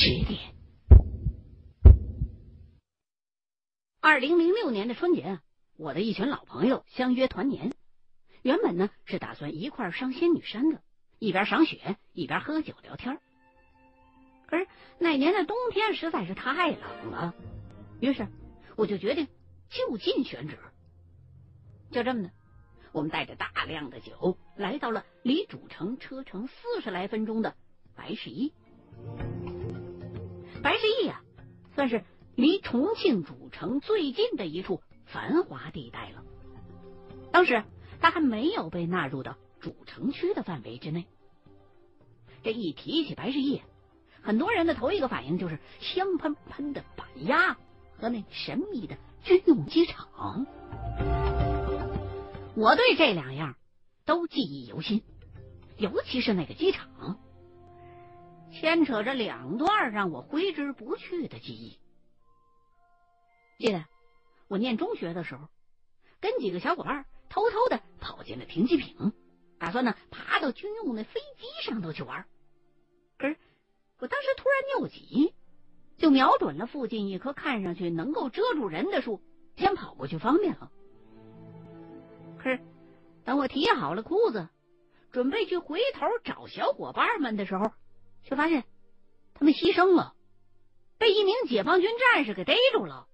十点。二零零六年的春节，我的一群老朋友相约团年。原本呢是打算一块儿上仙女山的，一边赏雪一边喝酒聊天。可是那年的冬天实在是太冷了，于是我就决定就近选址。就这么的，我们带着大量的酒来到了离主城车程四十来分钟的白石驿。白石驿啊，算是离重庆主城最近的一处繁华地带了。当时它还没有被纳入到主城区的范围之内。这一提起白石驿，很多人的头一个反应就是香喷喷的板鸭和那神秘的军用机场。我对这两样都记忆犹新，尤其是那个机场。牵扯着两段让我挥之不去的记忆。记得我念中学的时候，跟几个小伙伴偷偷的跑进了停机坪，打算呢爬到军用的飞机上头去玩。可是我当时突然尿急，就瞄准了附近一棵看上去能够遮住人的树，先跑过去方便了。可是等我提好了裤子，准备去回头找小伙伴们的时候。却发现他们牺牲了，被一名解放军战士给逮住了，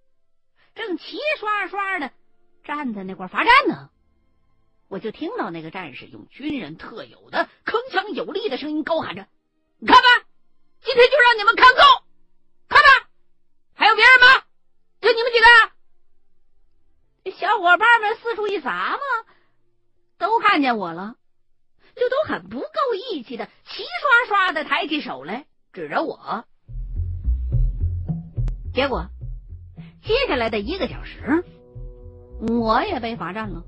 正齐刷刷的站在那块罚站呢。我就听到那个战士用军人特有的铿锵有力的声音高喊着：“你看吧，今天就让你们看够，看吧，还有别人吗？就你们几个？”小伙伴们四处一撒嘛，都看见我了。就都很不够义气的，齐刷刷的抬起手来指着我。结果接下来的一个小时，我也被罚站了。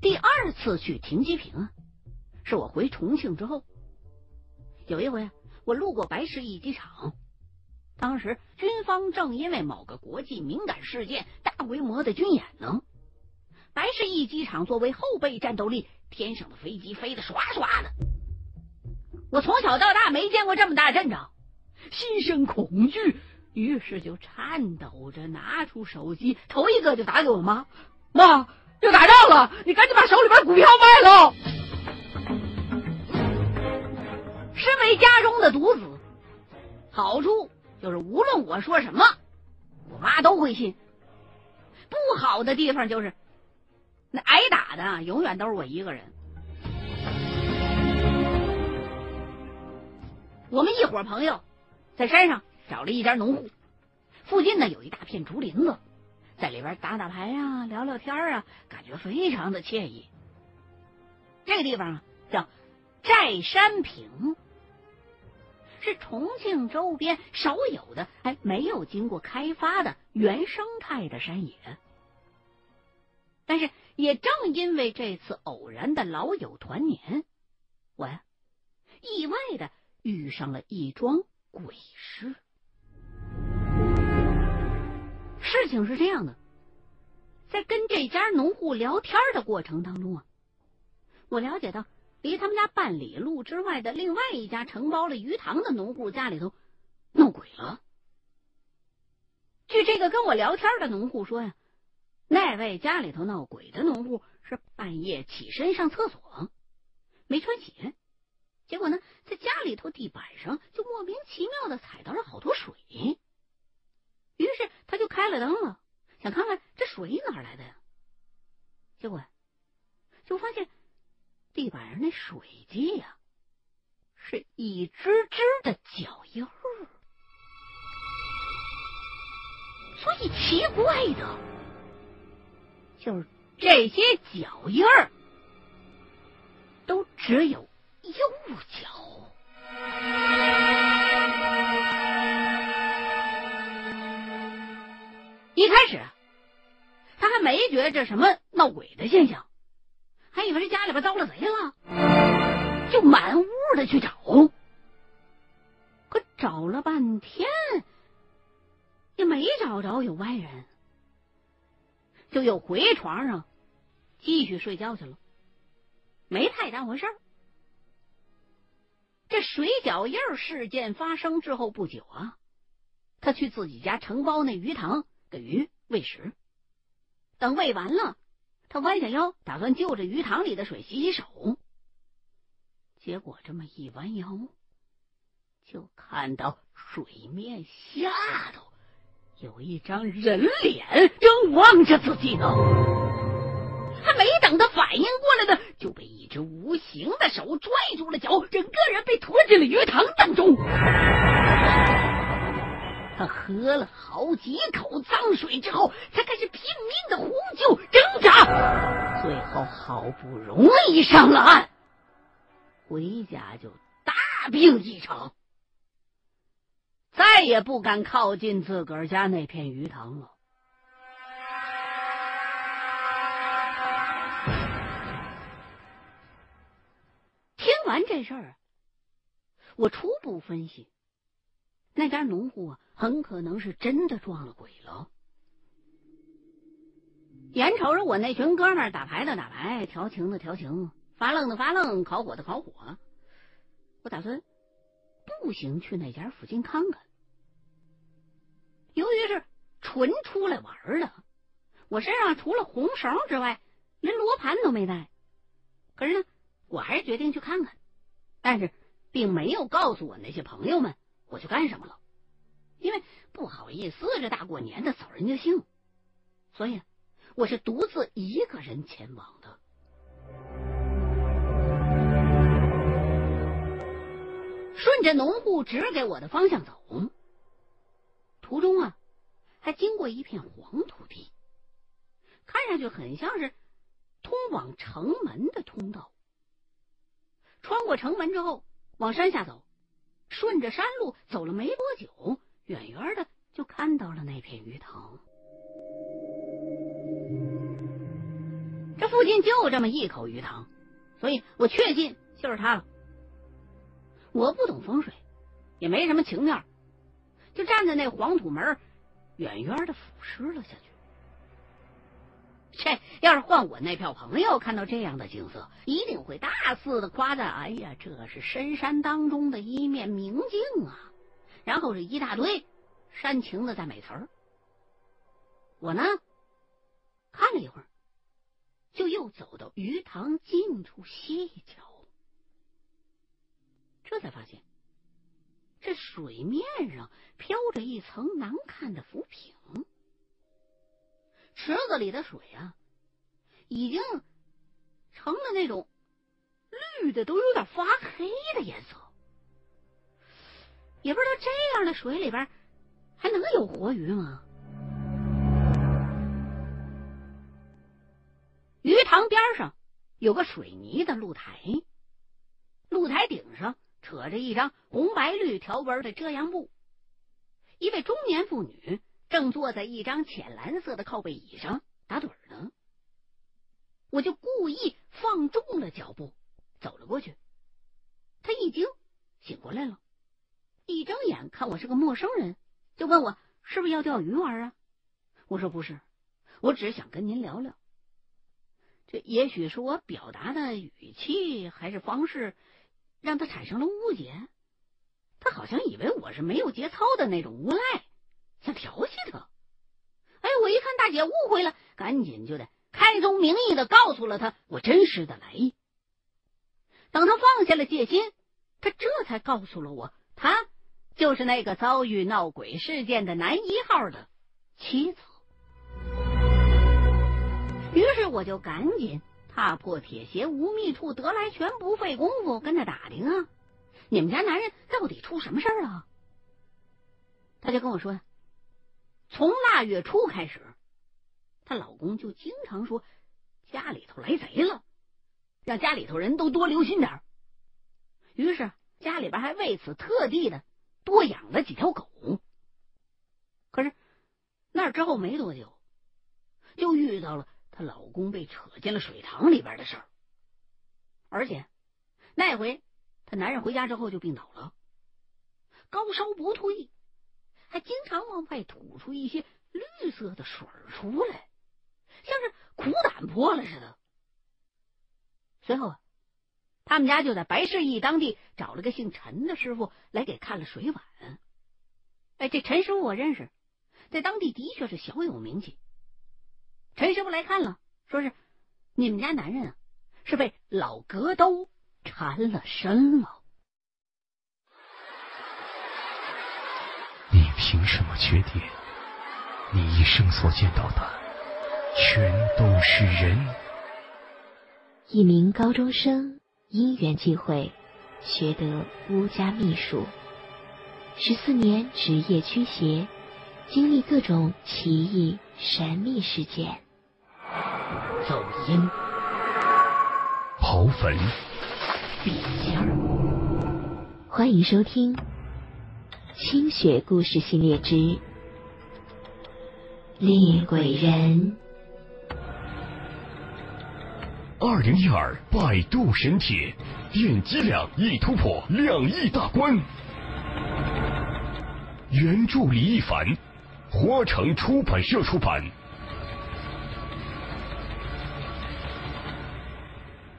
第二次去停机坪，是我回重庆之后，有一回我路过白石驿机场，当时军方正因为某个国际敏感事件大规模的军演呢。白石驿机场作为后备战斗力，天上的飞机飞得刷刷的。我从小到大没见过这么大阵仗，心生恐惧，于是就颤抖着拿出手机，头一个就打给我妈：“妈，要打仗了，你赶紧把手里边股票卖了。”身为家中的独子，好处就是无论我说什么，我妈都会信；不好的地方就是。那挨打的永远都是我一个人。我们一伙朋友在山上找了一家农户，附近呢有一大片竹林子，在里边打打牌啊、聊聊天啊，感觉非常的惬意。这个地方啊叫寨山坪，是重庆周边少有的还没有经过开发的原生态的山野，但是。也正因为这次偶然的老友团年，我呀意外的遇上了一桩鬼事。事情是这样的，在跟这家农户聊天的过程当中啊，我了解到离他们家半里路之外的另外一家承包了鱼塘的农户家里头闹鬼了。据这个跟我聊天的农户说呀。那位家里头闹鬼的农户是半夜起身上厕所，没穿鞋，结果呢，在家里头地板上就莫名其妙的踩到了好多水，于是他就开了灯了，想看看这水哪来的呀？结果就发现地板上那水迹呀，是一只只的脚印儿。最奇怪的。就是这些脚印儿，都只有右脚。一开始，他还没觉得这什么闹鬼的现象，还以为是家里边遭了贼了，就满屋的去找。可找了半天，也没找着有外人。就又回床上继续睡觉去了，没太当回事儿。这水脚印事件发生之后不久啊，他去自己家承包那鱼塘给鱼喂食。等喂完了，他弯下腰打算就着鱼塘里的水洗洗手。结果这么一弯腰，就看到水面下头有一张人脸正望着自己呢。还没等他反应过来呢，就被一只无形的手拽住了脚，整个人被拖进了鱼塘当中。他喝了好几口脏水之后，才开始拼命的呼救挣扎，最后好不容易上了岸，回家就大病一场，再也不敢靠近自个儿家那片鱼塘了。听完这事儿，我初步分析，那家农户啊，很可能是真的撞了鬼了。眼瞅着我那群哥们儿打牌的打牌，调情的调情，发愣的发愣，烤火的烤火，我打算步行去那家附近看看。由于是纯出来玩的，我身上除了红绳之外，连罗盘都没带。可是呢，我还是决定去看看。但是，并没有告诉我那些朋友们我去干什么了，因为不好意思这大过年的扫人家兴，所以我是独自一个人前往的。顺着农户指给我的方向走，途中啊，还经过一片黄土地，看上去很像是通往城门的通道。穿过城门之后，往山下走，顺着山路走了没多久，远远的就看到了那片鱼塘。这附近就这么一口鱼塘，所以我确信就是它了。我不懂风水，也没什么情面，就站在那黄土门，远远的俯视了下去。这要是换我那票朋友看到这样的景色，一定会大肆的夸赞：“哎呀，这是深山当中的一面明镜啊！”然后是一大堆煽情的赞美词儿。我呢，看了一会儿，就又走到鱼塘近处细瞧，这才发现这水面上飘着一层难看的浮萍。池子里的水啊，已经成了那种绿的，都有点发黑的颜色。也不知道这样的水里边还能有活鱼吗？鱼塘边上有个水泥的露台，露台顶上扯着一张红白绿条纹的遮阳布，一位中年妇女。正坐在一张浅蓝色的靠背椅上打盹呢，我就故意放重了脚步走了过去。他一惊，醒过来了，一睁眼看我是个陌生人，就问我是不是要钓鱼玩啊？我说不是，我只是想跟您聊聊。这也许是我表达的语气还是方式让他产生了误解，他好像以为我是没有节操的那种无赖。想调戏他，哎，我一看大姐误会了，赶紧就得开宗明义的告诉了他我真实的来意。等他放下了戒心，他这才告诉了我，他就是那个遭遇闹鬼事件的男一号的妻子。于是我就赶紧踏破铁鞋无觅处，得来全不费工夫，跟他打听啊，你们家男人到底出什么事儿了？他就跟我说。从腊月初开始，她老公就经常说家里头来贼了，让家里头人都多留心点于是家里边还为此特地的多养了几条狗。可是那之后没多久，就遇到了她老公被扯进了水塘里边的事儿，而且那回她男人回家之后就病倒了，高烧不退。还经常往外吐出一些绿色的水出来，像是苦胆破了似的。随后，他们家就在白市驿当地找了个姓陈的师傅来给看了水碗。哎，这陈师傅我认识，在当地的确是小有名气。陈师傅来看了，说是你们家男人啊，是被老格兜缠了身了。你凭什么确定？你一生所见到的全都是人？一名高中生。因缘际会，学得巫家秘术，十四年职业驱邪，经历各种奇异神秘事件。走阴，刨坟，笔尖儿。欢迎收听《清雪故事系列之厉鬼人》。二零一二百度神帖，点击量已突破两亿大关。原著李一凡，活城出版社出版。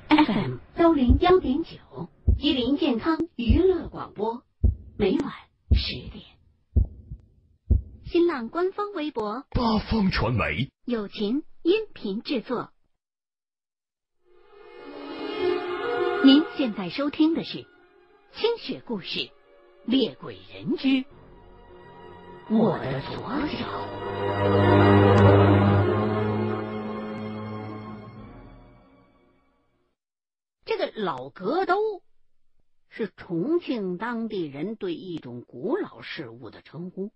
FM 幺零幺点九，吉林健康娱乐广播，每晚十点。新浪官方微博八方传媒，友情音频制作。您现在收听的是《清雪故事·猎鬼人之我的左脚》。这个老格兜是重庆当地人对一种古老事物的称呼，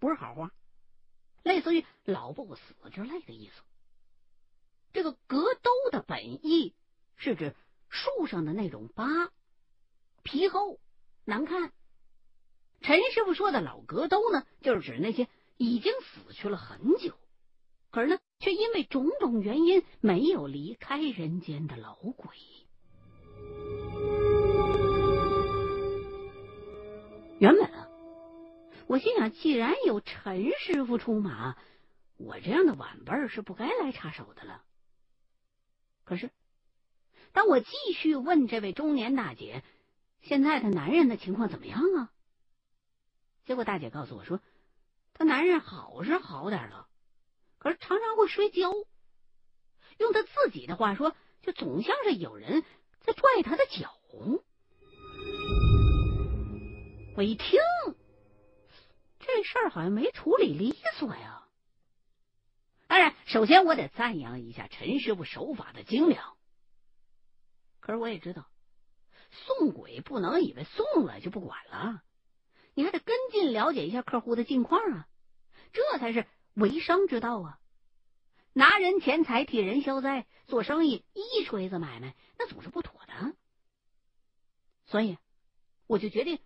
不是好话，类似于“老不死”之类的意思。这个格兜的本意是指。树上的那种疤，皮厚难看。陈师傅说的老格斗呢，就是指那些已经死去了很久，可是呢，却因为种种原因没有离开人间的老鬼。原本啊，我心想，既然有陈师傅出马，我这样的晚辈是不该来插手的了。可是。当我继续问这位中年大姐，现在她男人的情况怎么样啊？结果大姐告诉我说，她男人好是好点了，可是常常会摔跤。用他自己的话说，就总像是有人在拽他的脚。我一听，这事儿好像没处理利索呀。当然，首先我得赞扬一下陈师傅手法的精良。可是我也知道，送鬼不能以为送了就不管了，你还得跟进了解一下客户的近况啊，这才是为商之道啊！拿人钱财替人消灾，做生意一锤子买卖，那总是不妥的。所以，我就决定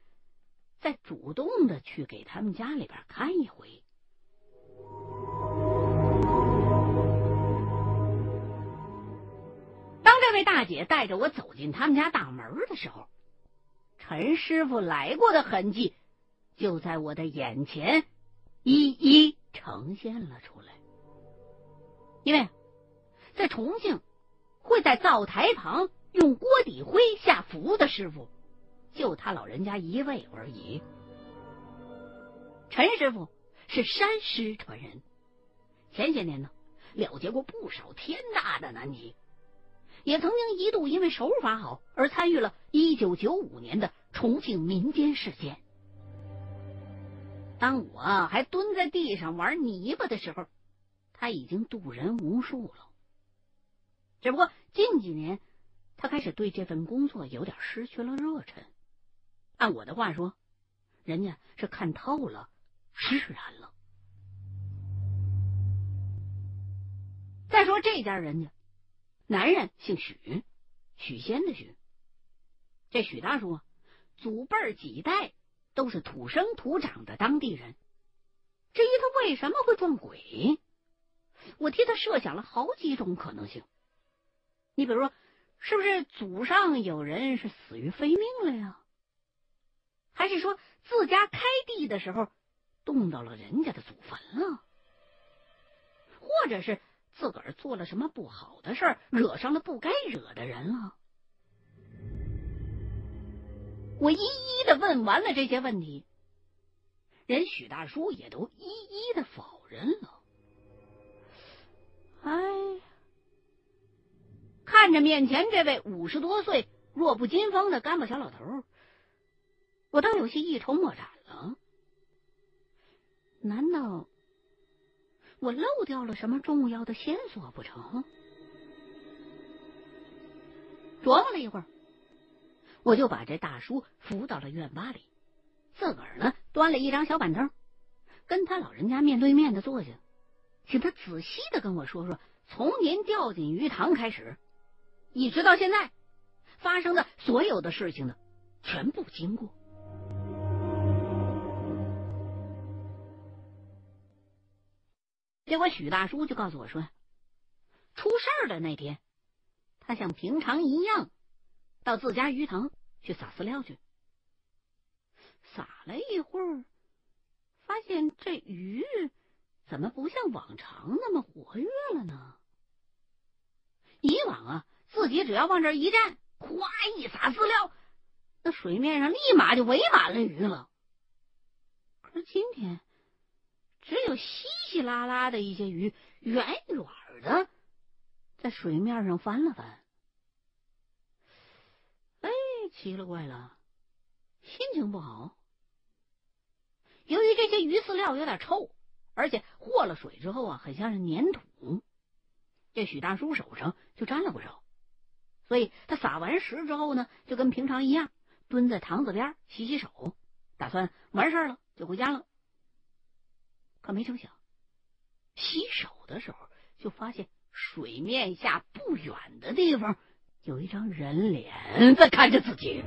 再主动的去给他们家里边看一回。当这位大姐带着我走进他们家大门的时候，陈师傅来过的痕迹就在我的眼前一一呈现了出来。因为在重庆，会在灶台旁用锅底灰下符的师傅，就他老人家一位而已。陈师傅是山师传人，前些年呢了结过不少天大的难题。也曾经一度因为手法好而参与了1995年的重庆民间事件。当我还蹲在地上玩泥巴的时候，他已经渡人无数了。只不过近几年，他开始对这份工作有点失去了热忱。按我的话说，人家是看透了，释然了。再说这家人家。男人姓许，许仙的许。这许大叔，祖辈几代都是土生土长的当地人。至于他为什么会撞鬼，我替他设想了好几种可能性。你比如说，是不是祖上有人是死于非命了呀？还是说自家开地的时候动到了人家的祖坟了？或者是？自个儿做了什么不好的事儿，惹上了不该惹的人了？我一一的问完了这些问题，人许大叔也都一一的否认了。哎，看着面前这位五十多岁、弱不禁风的干巴小老头，我倒有些一筹莫展了。难道我漏掉了什么重要的线索不成？琢磨了一会儿，我就把这大叔扶到了院坝里，自个儿呢端了一张小板凳，跟他老人家面对面的坐下，请他仔细的跟我说说，从您掉进鱼塘开始，一直到现在发生的所有的事情的全部经过。结果许大叔就告诉我说，出事儿的那天。他像平常一样到自家鱼塘去撒饲料去，撒了一会儿，发现这鱼怎么不像往常那么活跃了呢？以往啊，自己只要往这一站，咵一撒饲料，那水面上立马就围满了鱼了。可是今天，只有稀稀拉拉的一些鱼，远远的。在水面上翻了翻，奇了怪了，心情不好。由于这些鱼饲料有点臭，而且和了水之后啊，很像是粘土，这许大叔手上就沾了不少。所以他撒完食之后呢，就跟平常一样，蹲在塘子边洗洗手，打算完事了就回家了。可没成想，洗手的时候就发现。水面下不远的地方，有一张人脸在看着自己。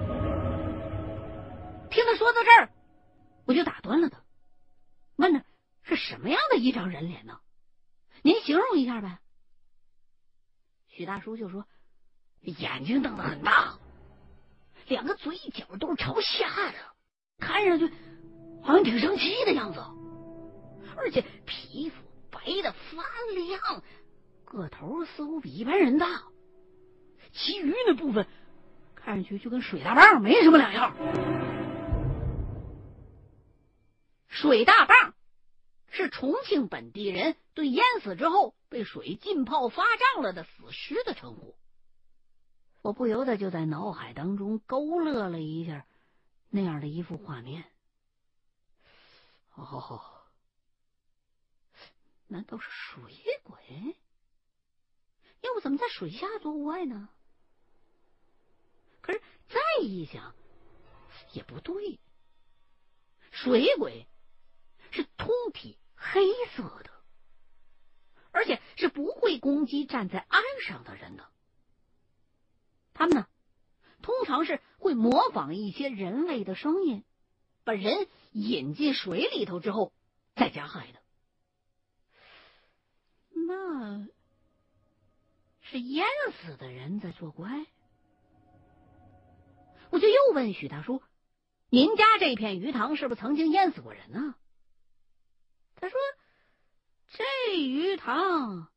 听他说到这儿，我就打断了他，问他是什么样的一张人脸呢？您形容一下呗。许大叔就说：“眼睛瞪得很大，两个嘴角都是朝下的，看上去好像挺生气的样子，而且皮肤白的发亮。”个头似乎比一般人大，其余那部分看上去就跟水大棒没什么两样。水大棒是重庆本地人对淹死之后被水浸泡发胀了的死尸的称呼。我不由得就在脑海当中勾勒了一下那样的一幅画面。哦，难道是水鬼？要不怎么在水下做无爱呢？可是再一想，也不对。水鬼是通体黑色的，而且是不会攻击站在岸上的人的。他们呢，通常是会模仿一些人类的声音，把人引进水里头之后再加害的。那。是淹死的人在作怪，我就又问许大叔：“您家这片鱼塘是不是曾经淹死过人呢？”他说：“这鱼塘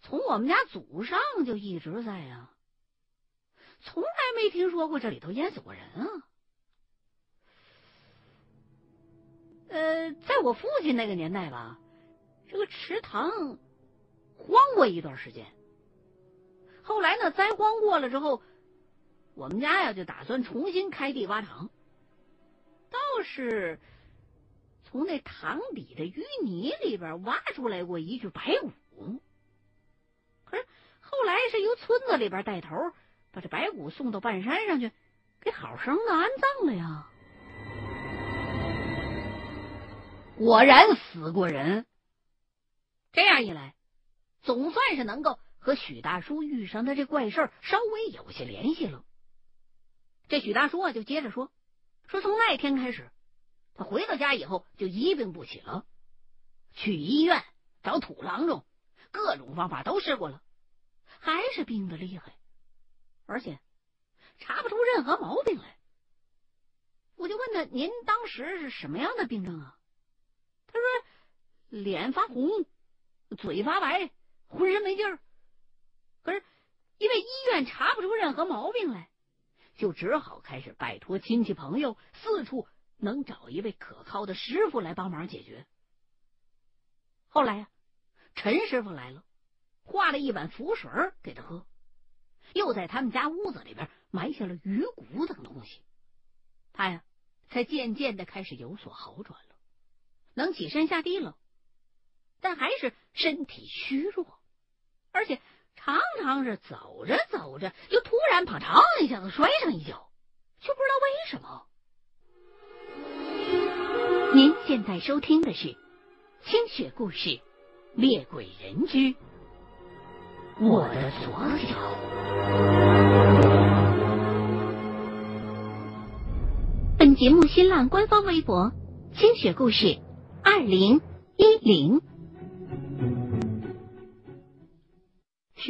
从我们家祖上就一直在呀，从来没听说过这里头淹死过人啊。”呃，在我父亲那个年代吧，这个池塘荒过一段时间。后来呢？灾荒过了之后，我们家呀就打算重新开地挖塘，倒是从那塘底的淤泥里边挖出来过一具白骨。可是后来是由村子里边带头把这白骨送到半山上去，给好生的安葬了呀。果然死过人。这样一来，总算是能够。和许大叔遇上的这怪事儿稍微有些联系了。这许大叔啊，就接着说：“说从那天开始，他回到家以后就一病不起了，去医院找土郎中，各种方法都试过了，还是病的厉害，而且查不出任何毛病来。”我就问他：“您当时是什么样的病症啊？”他说：“脸发红，嘴发白，浑身没劲儿。”可是，因为医院查不出任何毛病来，就只好开始拜托亲戚朋友，四处能找一位可靠的师傅来帮忙解决。后来呀，陈师傅来了，画了一碗符水给他喝，又在他们家屋子里边埋下了鱼骨等东西，他呀才渐渐的开始有所好转了，能起身下地了，但还是身体虚弱，而且。常常是走着走着，就突然砰嚓一下子摔上一跤，却不知道为什么。您现在收听的是《清雪故事·猎鬼人之我的所有》。本节目新浪官方微博“清雪故事二零一零”。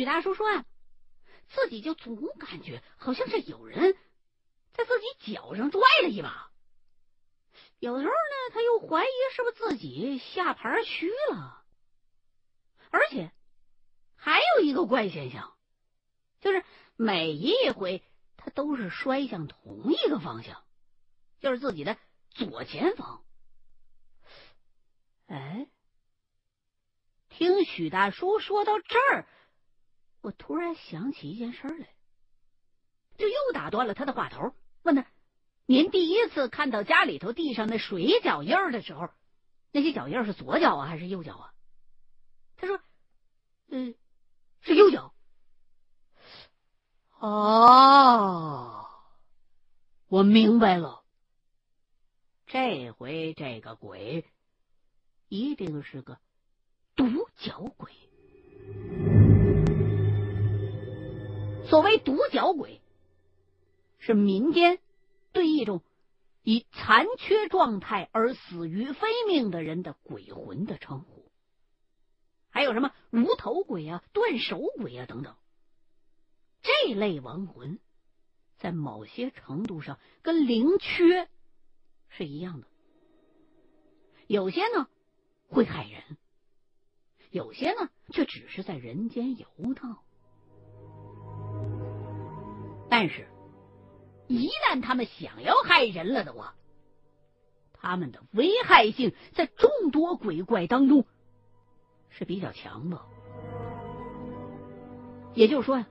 许大叔说：“啊，自己就总感觉好像是有人在自己脚上拽了一把。有时候呢，他又怀疑是不是自己下盘虚了。而且还有一个怪现象，就是每一回他都是摔向同一个方向，就是自己的左前方。哎，听许大叔说到这儿。”我突然想起一件事来，就又打断了他的话头，问他：“您第一次看到家里头地上那水脚印的时候，那些脚印是左脚啊，还是右脚啊？”他说：“嗯，是右脚。”哦，我明白了，这回这个鬼一定是个独角鬼。所谓独角鬼，是民间对一种以残缺状态而死于非命的人的鬼魂的称呼。还有什么无头鬼啊、断手鬼啊等等，这类亡魂在某些程度上跟灵缺是一样的。有些呢会害人，有些呢却只是在人间游荡。但是，一旦他们想要害人了的话，他们的危害性在众多鬼怪当中是比较强的。也就是说呀，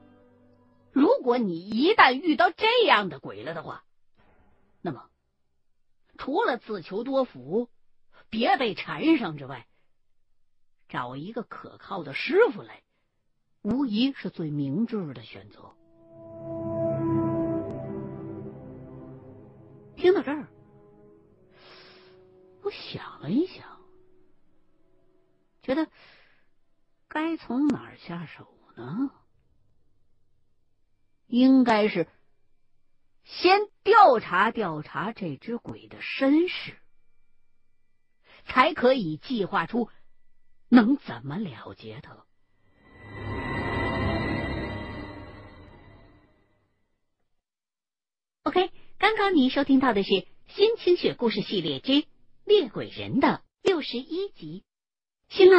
如果你一旦遇到这样的鬼了的话，那么除了自求多福，别被缠上之外，找一个可靠的师傅来，无疑是最明智的选择。听到这儿，我想了一想，觉得该从哪儿下手呢？应该是先调查调查这只鬼的身世，才可以计划出能怎么了结他。OK。刚刚您收听到的是《新清雪故事系列之猎鬼人》的六十一集，新浪。